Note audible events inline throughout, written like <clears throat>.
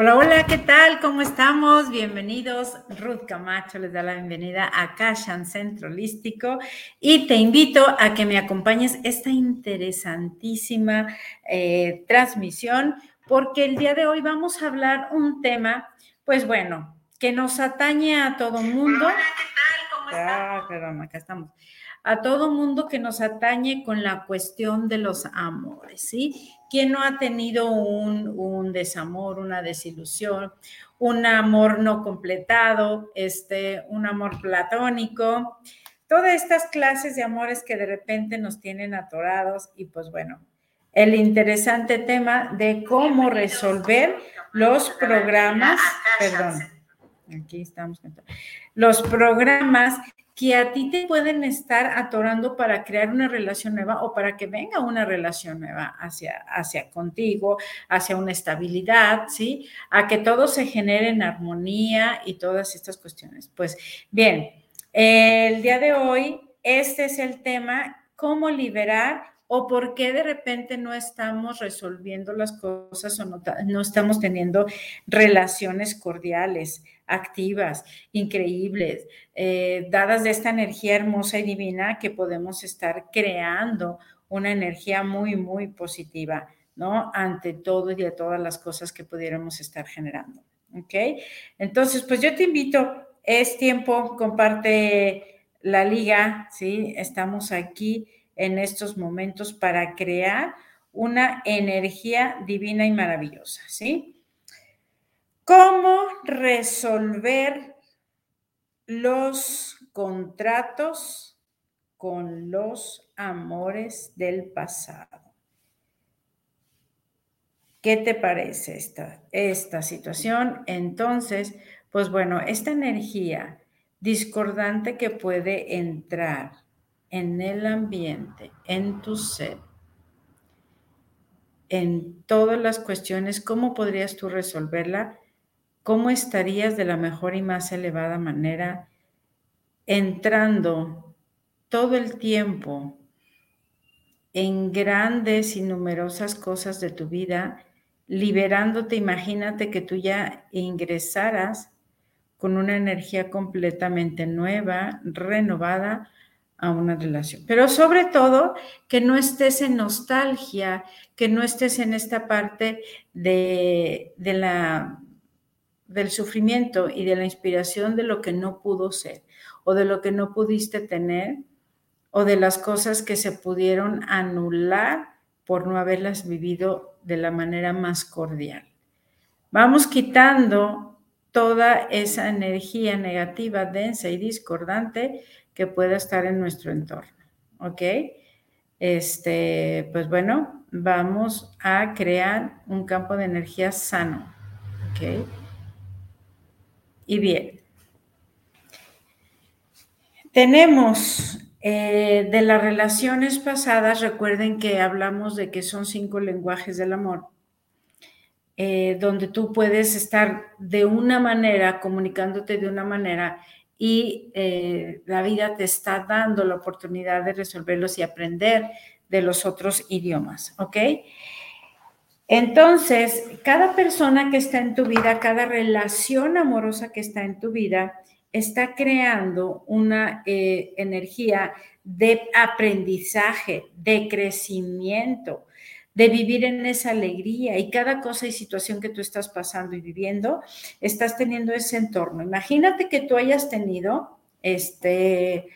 Hola, hola, ¿qué tal? ¿Cómo estamos? Bienvenidos. Ruth Camacho les da la bienvenida a Cashan Centro Holístico y te invito a que me acompañes esta interesantísima eh, transmisión porque el día de hoy vamos a hablar un tema, pues bueno, que nos atañe a todo mundo. Hola, ¿qué tal? ¿Cómo estás? Ah, perdón, acá estamos a todo mundo que nos atañe con la cuestión de los amores, ¿sí? ¿Quién no ha tenido un, desamor, una desilusión, un amor no completado, este, un amor platónico? Todas estas clases de amores que de repente nos tienen atorados y pues bueno, el interesante tema de cómo resolver los programas, perdón, aquí estamos, los programas que a ti te pueden estar atorando para crear una relación nueva o para que venga una relación nueva hacia, hacia contigo, hacia una estabilidad, ¿sí? A que todo se genere en armonía y todas estas cuestiones. Pues bien, el día de hoy, este es el tema, cómo liberar o por qué de repente no estamos resolviendo las cosas o no, estamos teniendo relaciones cordiales, activas, increíbles, eh, dadas de esta energía hermosa y divina que podemos estar creando una energía muy, muy positiva, ¿no? Ante todo y a todas las cosas que pudiéramos estar generando, ¿ok? Entonces, pues yo te invito, es tiempo, comparte la liga, ¿sí? Estamos aquí en estos momentos para crear una energía divina y maravillosa, ¿sí? ¿Cómo resolver los contratos con los amores del pasado? ¿Qué te parece esta, esta situación? Entonces, pues bueno, esta energía discordante que puede entrar en el ambiente, en tu ser, en todas las cuestiones, ¿cómo podrías tú resolverla? ¿Cómo estarías de la mejor y más elevada manera entrando todo el tiempo en grandes y numerosas cosas de tu vida, liberándote? Imagínate que tú ya ingresaras con una energía completamente nueva, renovada, a una relación. Pero sobre todo, que no estés en nostalgia, que no estés en esta parte de, de, la, del sufrimiento y de la inspiración de lo que no pudo ser o de lo que no pudiste tener o de las cosas que se pudieron anular por no haberlas vivido de la manera más cordial. Vamos quitando toda esa energía negativa, densa y discordante que pueda estar en nuestro entorno. ¿Ok? Este, pues bueno, vamos a crear un campo de energía sano. ¿Ok? Y bien. Tenemos eh, de las relaciones pasadas, recuerden que hablamos de que son cinco lenguajes del amor, eh, donde tú puedes estar de una manera, comunicándote de una manera y eh, la vida te está dando la oportunidad de resolverlos y aprender de los otros idiomas, ¿ok? Entonces, cada persona que está en tu vida, cada relación amorosa que está en tu vida, está creando una eh, energía de aprendizaje, de crecimiento, de vivir en esa alegría y cada cosa y situación que tú estás pasando y viviendo, estás teniendo ese entorno. Imagínate que tú hayas tenido, este,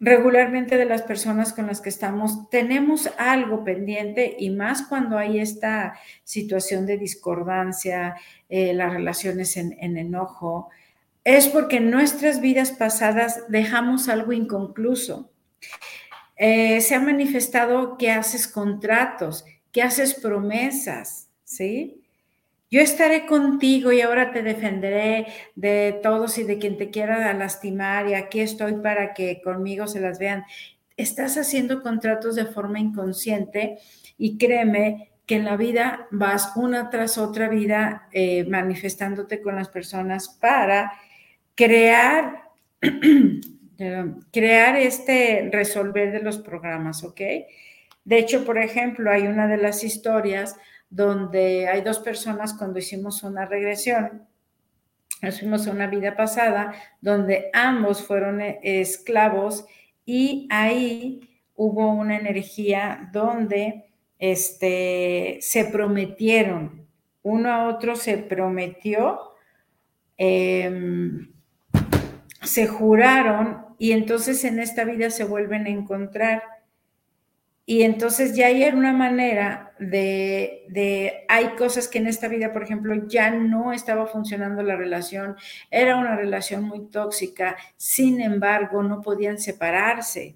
regularmente de las personas con las que estamos, tenemos algo pendiente y más cuando hay esta situación de discordancia, eh, las relaciones en, enojo, es porque en nuestras vidas pasadas dejamos algo inconcluso. Eh, se ha manifestado que haces contratos que haces promesas, ¿sí? Yo estaré contigo y ahora te defenderé de todos y de quien te quiera lastimar y aquí estoy para que conmigo se las vean. Estás haciendo contratos de forma inconsciente y créeme que en la vida vas una tras otra vida eh, manifestándote con las personas para crear, <clears throat> crear este resolver de los programas, ¿ok? De hecho, por ejemplo, hay una de las historias donde hay dos personas cuando hicimos una regresión, nos fuimos a una vida pasada donde ambos fueron eh, esclavos y ahí hubo una energía donde este, se prometieron, uno a otro se prometió, em, se juraron y entonces en esta vida se vuelven a encontrar. Y entonces ya hay una manera de, de, hay cosas que en esta vida, por ejemplo, ya no estaba funcionando la relación, era una relación muy tóxica, sin embargo, no podían separarse.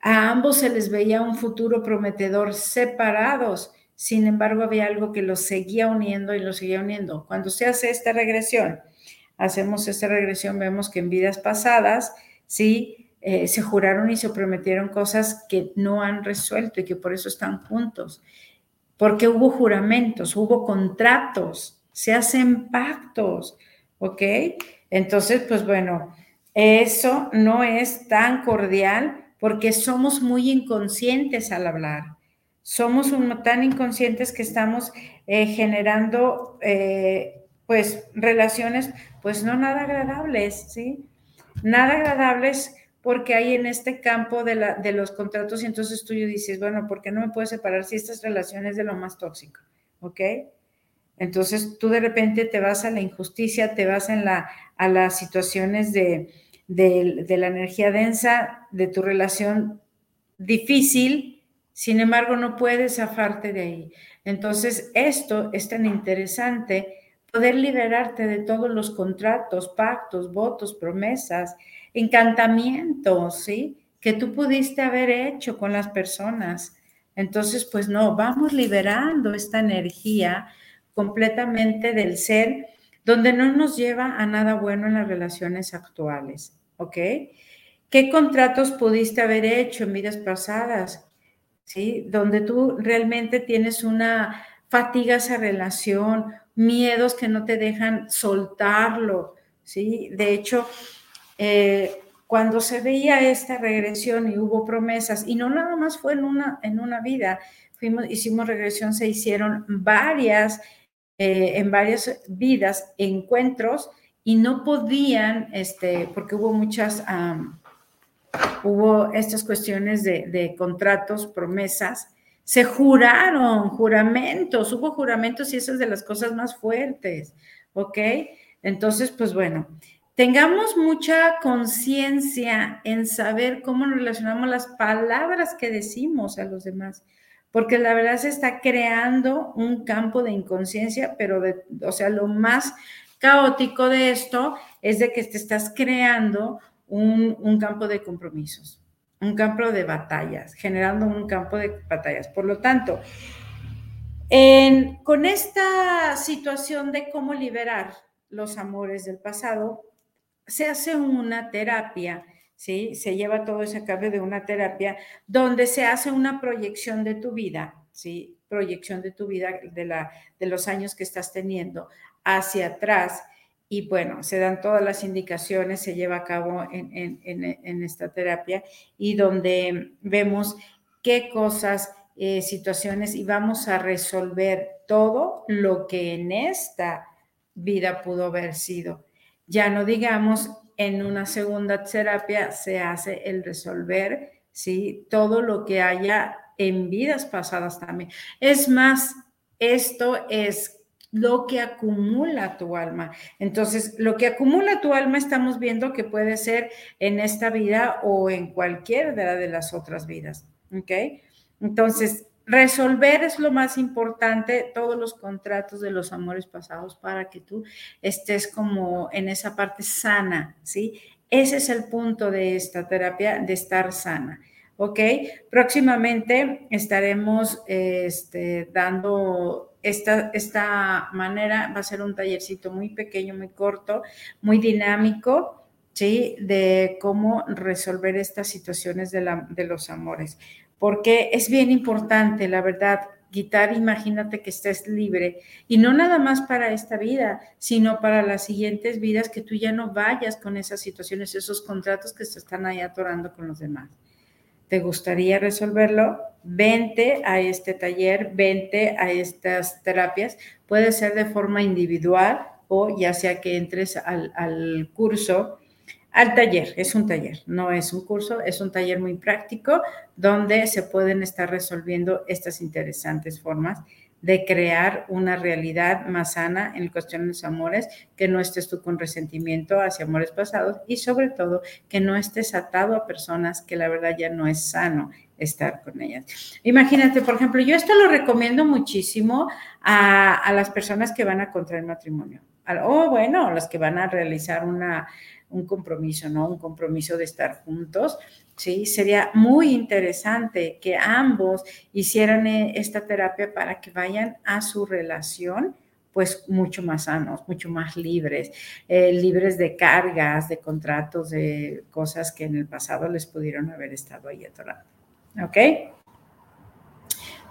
A ambos se les veía un futuro prometedor separados, sin embargo, había algo que los seguía uniendo y los seguía uniendo. Cuando se hace esta regresión, hacemos esta regresión, vemos que en vidas pasadas, sí, eh, se juraron y se prometieron cosas que no han resuelto y que por eso están juntos. Porque hubo juramentos, hubo contratos, se hacen pactos, ¿ok? Entonces, pues bueno, eso no es tan cordial porque somos muy inconscientes al hablar. Somos tan inconscientes que estamos eh, generando, eh, pues, relaciones, pues, no nada agradables, ¿sí? Nada agradables porque hay en este campo de, la, de los contratos y entonces tú dices, bueno, ¿por qué no me puedo separar si estas relaciones de lo más tóxico? ¿Ok? Entonces tú de repente te vas a la injusticia, te vas en la, a las situaciones de, de, de la energía densa, de tu relación difícil, sin embargo no puedes zafarte de ahí. Entonces esto es tan interesante, poder liberarte de todos los contratos, pactos, votos, promesas, encantamientos, ¿sí? Que tú pudiste haber hecho con las personas. Entonces, pues no, vamos liberando esta energía completamente del ser, donde no nos lleva a nada bueno en las relaciones actuales, ¿ok? ¿Qué contratos pudiste haber hecho en vidas pasadas? ¿Sí? Donde tú realmente tienes una fatiga esa relación, miedos que no te dejan soltarlo, ¿sí? De hecho, eh, cuando se veía esta regresión y hubo promesas, y no nada más fue en una, en una vida, hicimos regresión, se hicieron varias, eh, en varias vidas, encuentros, y no podían, este, porque hubo muchas, hubo estas cuestiones de, de contratos, promesas, se juraron juramentos, hubo juramentos y esas de las cosas más fuertes, ¿ok? Entonces, pues bueno, tengamos mucha conciencia en saber cómo nos relacionamos las palabras que decimos a los demás, porque la verdad se está creando un campo de inconsciencia, pero de, o sea, lo más caótico de esto es de que te estás creando un, un campo de compromisos, un campo de batallas, generando un campo de batallas. Por lo tanto, con esta situación de cómo liberar los amores del pasado, se hace una terapia, ¿sí? Se lleva todo ese cambio de una terapia donde se hace una proyección de tu vida, ¿sí? Proyección de tu vida, de, la, de los años que estás teniendo hacia atrás. Y bueno, se dan todas las indicaciones, se lleva a cabo en, en, esta terapia y donde vemos qué cosas, eh, situaciones y vamos a resolver todo lo que en esta vida pudo haber sido. Ya no digamos en una segunda terapia se hace el resolver, ¿sí? Todo lo que haya en vidas pasadas también. Es más, esto es lo que acumula tu alma. Entonces, lo que acumula tu alma estamos viendo que puede ser en esta vida o en cualquier de, de las otras vidas, ¿ok? Entonces, resolver es lo más importante, todos los contratos de los amores pasados para que tú estés como en esa parte sana, ¿sí? Ese es el punto de esta terapia, de estar sana. ¿Ok? Próximamente estaremos este, dando esta, esta manera, va a ser un tallercito muy pequeño, muy corto, muy dinámico, ¿sí? De cómo resolver estas situaciones de, la, de los amores porque es bien importante, la verdad, quitar, imagínate que estés libre, y no nada más para esta vida, sino para las siguientes vidas, que tú ya no vayas con esas situaciones, esos contratos que se están ahí atorando con los demás. ¿Te gustaría resolverlo? vente a este taller, vente a estas terapias. Puede ser de forma individual o ya sea que entres al, al curso al taller, es un taller, no es un curso, es un taller muy práctico donde se pueden estar resolviendo estas interesantes formas de crear una realidad más sana en cuestión de los amores, que no estés tú con resentimiento hacia amores pasados y sobre todo que no estés atado a personas que la verdad ya no es sano estar con ellas. Imagínate, por ejemplo, yo esto lo recomiendo muchísimo a, a las personas que van a contraer matrimonio, o bueno, las que van a realizar una, un compromiso, ¿no? Un compromiso de estar juntos, ¿sí? Sería muy interesante que ambos hicieran eh, esta terapia para que vayan a su relación pues mucho más sanos, mucho más libres, eh, libres de cargas, de contratos, de cosas que en el pasado les pudieron haber estado ahí atorando. ¿Ok?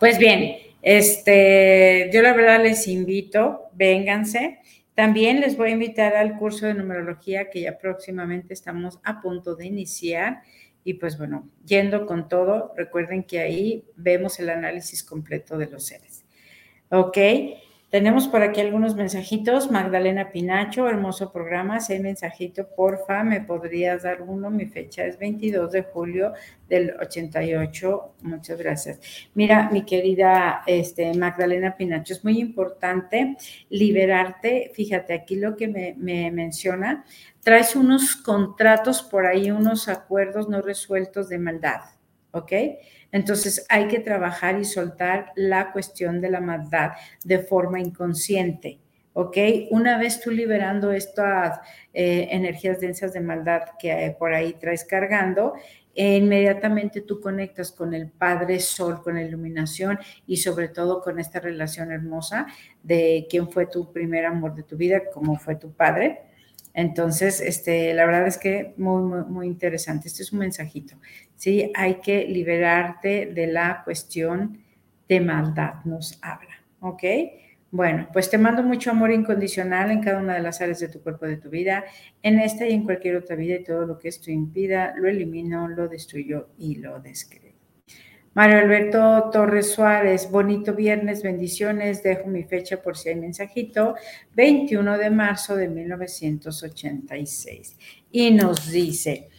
Pues bien, este, yo la verdad les invito, vénganse. También les voy a invitar al curso de numerología que ya próximamente estamos a punto de iniciar. Y pues bueno, yendo con todo, recuerden que ahí vemos el análisis completo de los seres. ¿Ok? Tenemos por aquí algunos mensajitos. Magdalena Pinacho, hermoso programa. Si hay mensajito, porfa, me podrías dar uno. Mi fecha es 22 de julio del 88. Muchas gracias. Mira, mi querida este, Magdalena Pinacho, es muy importante liberarte. Fíjate, aquí lo que me, me menciona, traes unos contratos por ahí, unos acuerdos no resueltos de maldad. ¿Ok? Entonces hay que trabajar y soltar la cuestión de la maldad de forma inconsciente. ¿ok? Una vez tú liberando estas eh, energías densas de maldad que por ahí traes cargando, inmediatamente tú conectas con el Padre Sol, con la iluminación y sobre todo con esta relación hermosa de quién fue tu primer amor de tu vida, cómo fue tu padre. Entonces, este, la verdad es que muy, muy, muy interesante. Este es un mensajito. ¿sí? Hay que liberarte de la cuestión de maldad, nos habla, ¿ok? Bueno, pues te mando mucho amor incondicional en cada una de las áreas de tu cuerpo, de tu vida, en esta y en cualquier otra vida y todo lo que esto impida, lo elimino, lo destruyo y lo descreo. Mario Alberto Torres Suárez, bonito viernes, bendiciones. Dejo mi fecha por si hay mensajito, 21 de marzo de 1986. Y nos dice,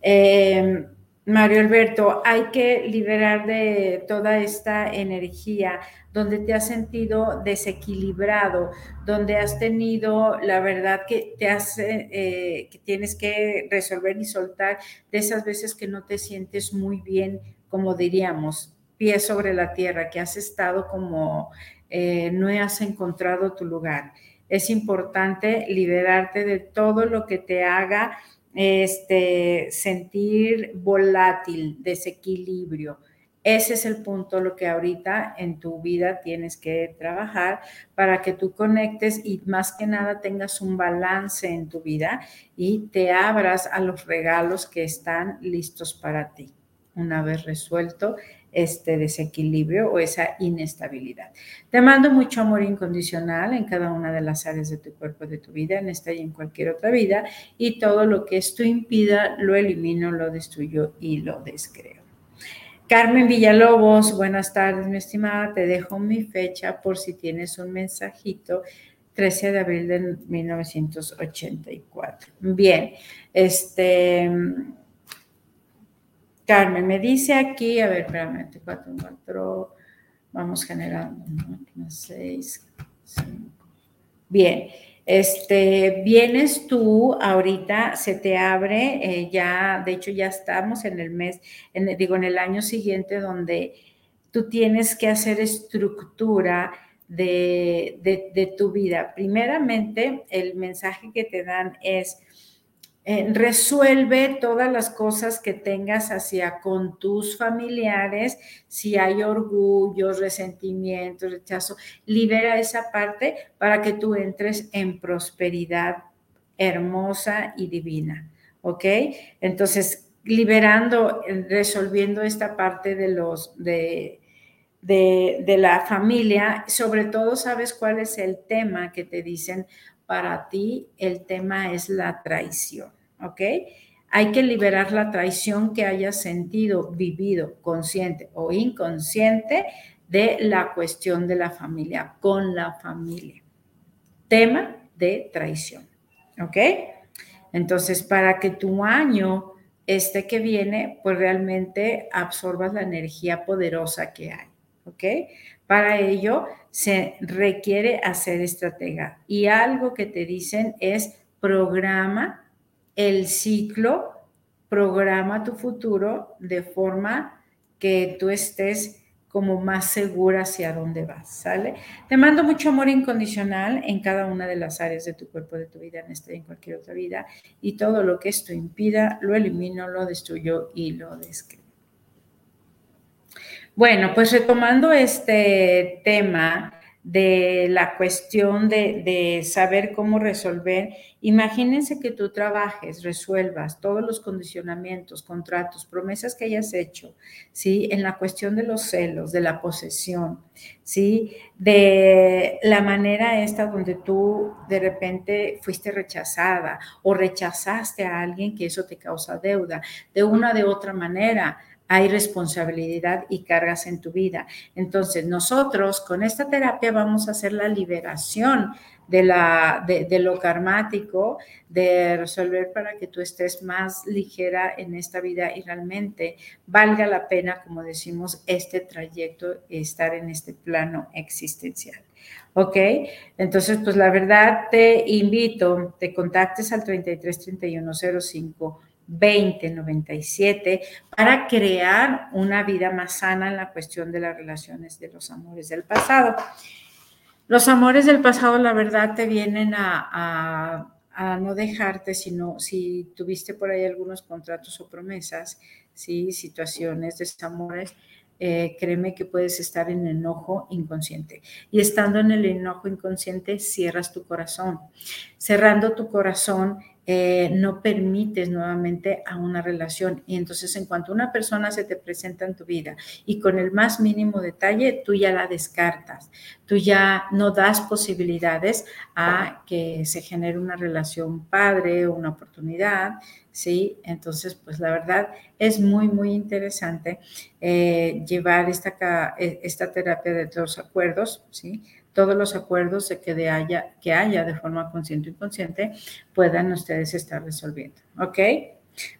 eh, Mario Alberto, hay que liberar de toda esta energía donde te has sentido desequilibrado, donde has tenido, la verdad que te hace, eh, que tienes que resolver y soltar de esas veces que no te sientes muy bien como diríamos, pie sobre la tierra, que has estado como eh, no has encontrado tu lugar. Es importante liberarte de todo lo que te haga este, sentir volátil, desequilibrio. Ese es el punto, lo que ahorita en tu vida tienes que trabajar para que tú conectes y más que nada tengas un balance en tu vida y te abras a los regalos que están listos para ti una vez resuelto este desequilibrio o esa inestabilidad. Te mando mucho amor incondicional en cada una de las áreas de tu cuerpo, de tu vida, en esta y en cualquier otra vida, y todo lo que esto impida lo elimino, lo destruyo y lo descreo. Carmen Villalobos, buenas tardes, mi estimada. Te dejo mi fecha por si tienes un mensajito. 13 de abril de 1984. Bien, este Carmen, me dice aquí, a ver, espérame, 4, 4, vamos generando, 6, 5. Bien, este, vienes tú ahorita, se te abre, eh, ya, de hecho ya estamos en el mes, en, digo, en el año siguiente donde tú tienes que hacer estructura de, de, de tu vida. Primeramente, el mensaje que te dan es, eh, resuelve todas las cosas que tengas hacia con tus familiares, si hay orgullo, resentimiento, rechazo, libera esa parte para que tú entres en prosperidad hermosa y divina, ¿ok? Entonces, liberando, resolviendo esta parte de los, de, de, de la familia, sobre todo sabes cuál es el tema que te dicen, para ti el tema es la traición, ¿ok? hay que liberar la traición que hayas sentido, vivido, consciente o inconsciente de la cuestión de la familia, con la familia. Tema de traición. ¿Ok? Entonces, para que tu año este que viene, pues realmente absorbas la energía poderosa que hay. ¿Ok? Para ello se requiere hacer estratega. Y algo que te dicen es programa el ciclo, programa tu futuro de forma que tú estés como más segura hacia dónde vas, ¿sale? Te mando mucho amor incondicional en cada una de las áreas de tu cuerpo, de tu vida, en esta y en cualquier otra vida, y todo lo que esto impida, lo elimino, lo destruyo y lo describo. Bueno, pues retomando este tema, de la cuestión de, saber cómo resolver. Imagínense que tú trabajes, resuelvas todos los condicionamientos, contratos, promesas que hayas hecho, ¿sí? En la cuestión de los celos, de la posesión, ¿sí? De la manera esta donde tú de repente fuiste rechazada o rechazaste a alguien que eso te causa deuda, de una de otra manera hay responsabilidad y cargas en tu vida. Entonces, nosotros con esta terapia vamos a hacer la liberación de, la, de, lo karmático, de resolver para que tú estés más ligera en esta vida y realmente valga la pena, como decimos, este trayecto, estar en este plano existencial. ¿Ok? Entonces, pues la verdad te invito, te contactes al 33 31 05 2097 para crear una vida más sana en la cuestión de las relaciones de los amores del pasado. Los amores del pasado, la verdad, te vienen a, no dejarte, sino si tuviste por ahí algunos contratos o promesas, ¿sí? situaciones, desamores, eh, créeme que puedes estar en enojo inconsciente. Y estando en el enojo inconsciente, cierras tu corazón. Cerrando tu corazón, eh, no permites nuevamente a una relación. Y entonces en cuanto una persona se te presenta en tu vida y con el más mínimo detalle, tú ya la descartas, tú ya no das posibilidades a que se genere una relación padre o una oportunidad, ¿sí? Entonces, pues la verdad es muy, muy interesante eh, llevar esta, e, esta terapia de los acuerdos, ¿sí? Todos los acuerdos de que, haya, que haya de forma consciente o inconsciente puedan ustedes estar resolviendo. ¿Ok?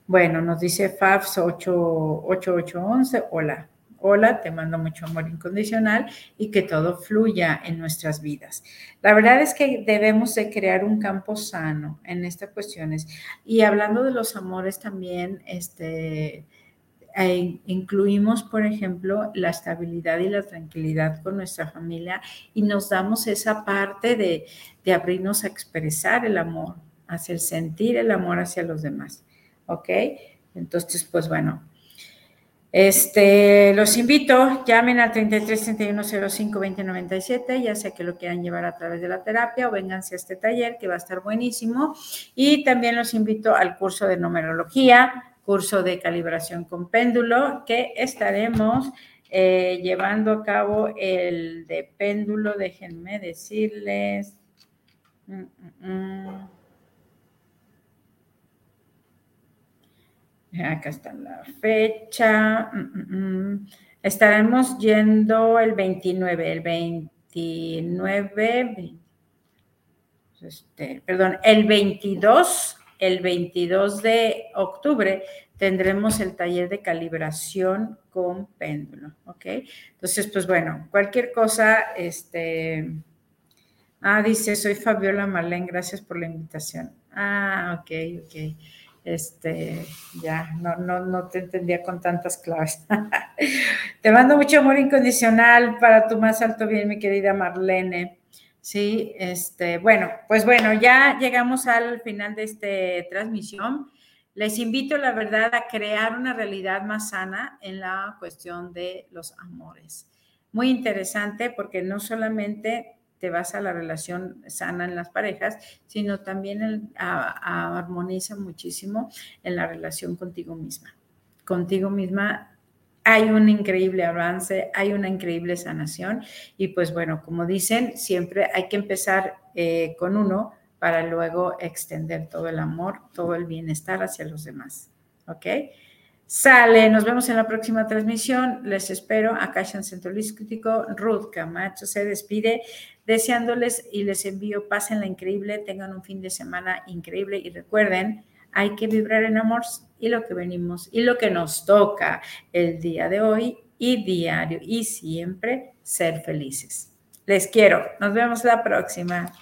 Bueno, nos dice FAFS 8811, hola. Hola, te mando mucho amor incondicional y que todo fluya en nuestras vidas. La verdad es que debemos de crear un campo sano en estas cuestiones. Y hablando de los amores también, este, incluimos, por ejemplo, la estabilidad y la tranquilidad con nuestra familia y nos damos esa parte de, abrirnos a expresar el amor, hacer sentir el amor hacia los demás. ¿Ok? Entonces, pues bueno, este, los invito, llamen al 33 31 05 2097, ya sea que lo quieran llevar a través de la terapia o vénganse a este taller que va a estar buenísimo. Y también los invito al curso de numerología, curso de calibración con péndulo que estaremos eh, llevando a cabo el de péndulo. Déjenme decirles. Mm, mm, mm. Acá está la fecha. Estaremos yendo el 29, el 29, este, perdón, el 22 el 22 de octubre tendremos el taller de calibración con péndulo, ¿ok? Entonces, pues bueno, cualquier cosa, este... Ah, dice, soy Fabiola Marlene, gracias por la invitación. Ah, ok, ok. Este, ya, no, no, no te entendía con tantas claves. <laughs> te mando mucho amor incondicional para tu más alto bien, mi querida Marlene. Sí, este, bueno, pues bueno, ya llegamos al final de esta transmisión. Les invito, la verdad, a crear una realidad más sana en la cuestión de los amores. Muy interesante porque no solamente te vas a la relación sana en las parejas, sino también armoniza muchísimo en la relación contigo misma. Contigo misma hay un increíble avance, hay una increíble sanación y pues bueno, como dicen, siempre hay que empezar eh, con uno para luego extender todo el amor, todo el bienestar hacia los demás. ¿Ok? Sale, nos vemos en la próxima transmisión. Les espero acá en Centro Crítico. Ruth Camacho se despide deseándoles y les envío la increíble, tengan un fin de semana increíble y recuerden, hay que vibrar en amor y lo que venimos y lo que nos toca el día de hoy y diario y siempre ser felices. Les quiero. Nos vemos la próxima.